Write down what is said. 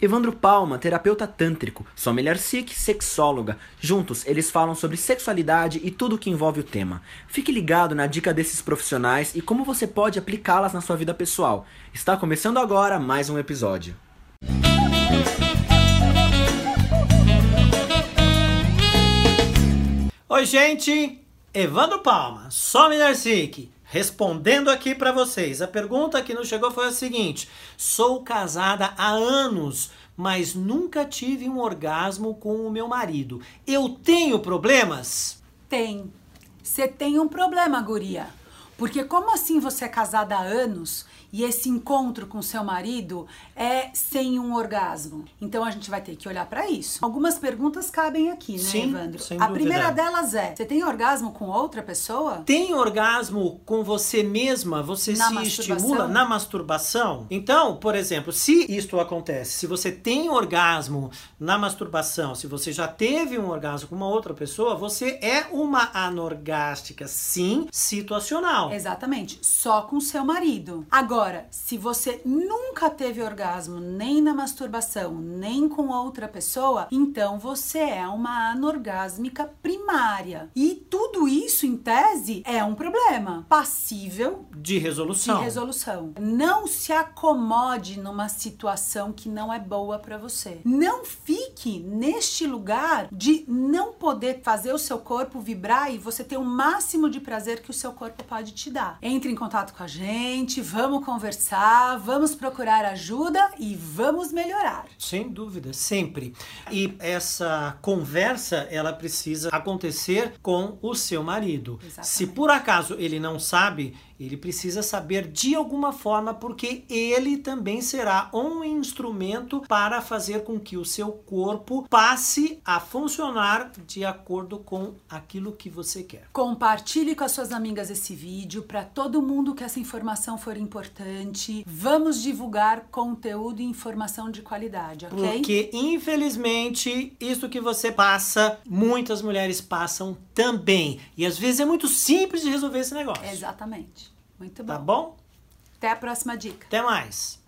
Evandro Palma, terapeuta tântrico, Sommelier Sikh, sexóloga. Juntos, eles falam sobre sexualidade e tudo que envolve o tema. Fique ligado na dica desses profissionais e como você pode aplicá-las na sua vida pessoal. Está começando agora mais um episódio. Oi, gente! Evandro Palma, Sommelier Sikh. Respondendo aqui para vocês, a pergunta que nos chegou foi a seguinte: sou casada há anos, mas nunca tive um orgasmo com o meu marido. Eu tenho problemas? Tem. Você tem um problema, guria. Porque como assim você é casada há anos e esse encontro com seu marido é sem um orgasmo? Então a gente vai ter que olhar para isso. Algumas perguntas cabem aqui, né, Sim, Evandro? sem a dúvida. primeira delas é: você tem orgasmo com outra pessoa? Tem orgasmo com você mesma? Você Na se estimula na masturbação? Então, por exemplo, se isto acontece, se você tem orgasmo na masturbação, se você já teve um orgasmo com uma outra pessoa, você é uma anorgástica, sim, situacional. Exatamente, só com seu marido. Agora, se você nunca teve orgasmo nem na masturbação, nem com outra pessoa, então você é uma anorgásmica primária. E tudo isso, em tese, é um problema passível De de resolução. resolução. Não se acomode numa situação que não é boa pra você. Não fique neste lugar de não poder fazer o seu corpo vibrar e você ter o máximo de prazer que o seu corpo pode te dar. Entre em contato com a gente, vamos conversar, vamos procurar ajuda e vamos melhorar. Sem dúvida, sempre. E essa conversa, ela precisa acontecer com o seu marido. Exatamente. Se por acaso ele não sabe, ele precisa saber de alguma forma, porque ele também será um instrumento para fazer com que o seu corpo passe a funcionar de acordo com aquilo que você quer. Compartilhe com as suas amigas esse vídeo para todo mundo que essa informação for importante. Vamos divulgar conteúdo e informação de qualidade, ok? Porque, infelizmente, isso que você passa, muitas mulheres passam também. E às vezes é muito simples de resolver esse negócio. Exatamente. Muito bom. Tá bom? Até a próxima dica. Até mais.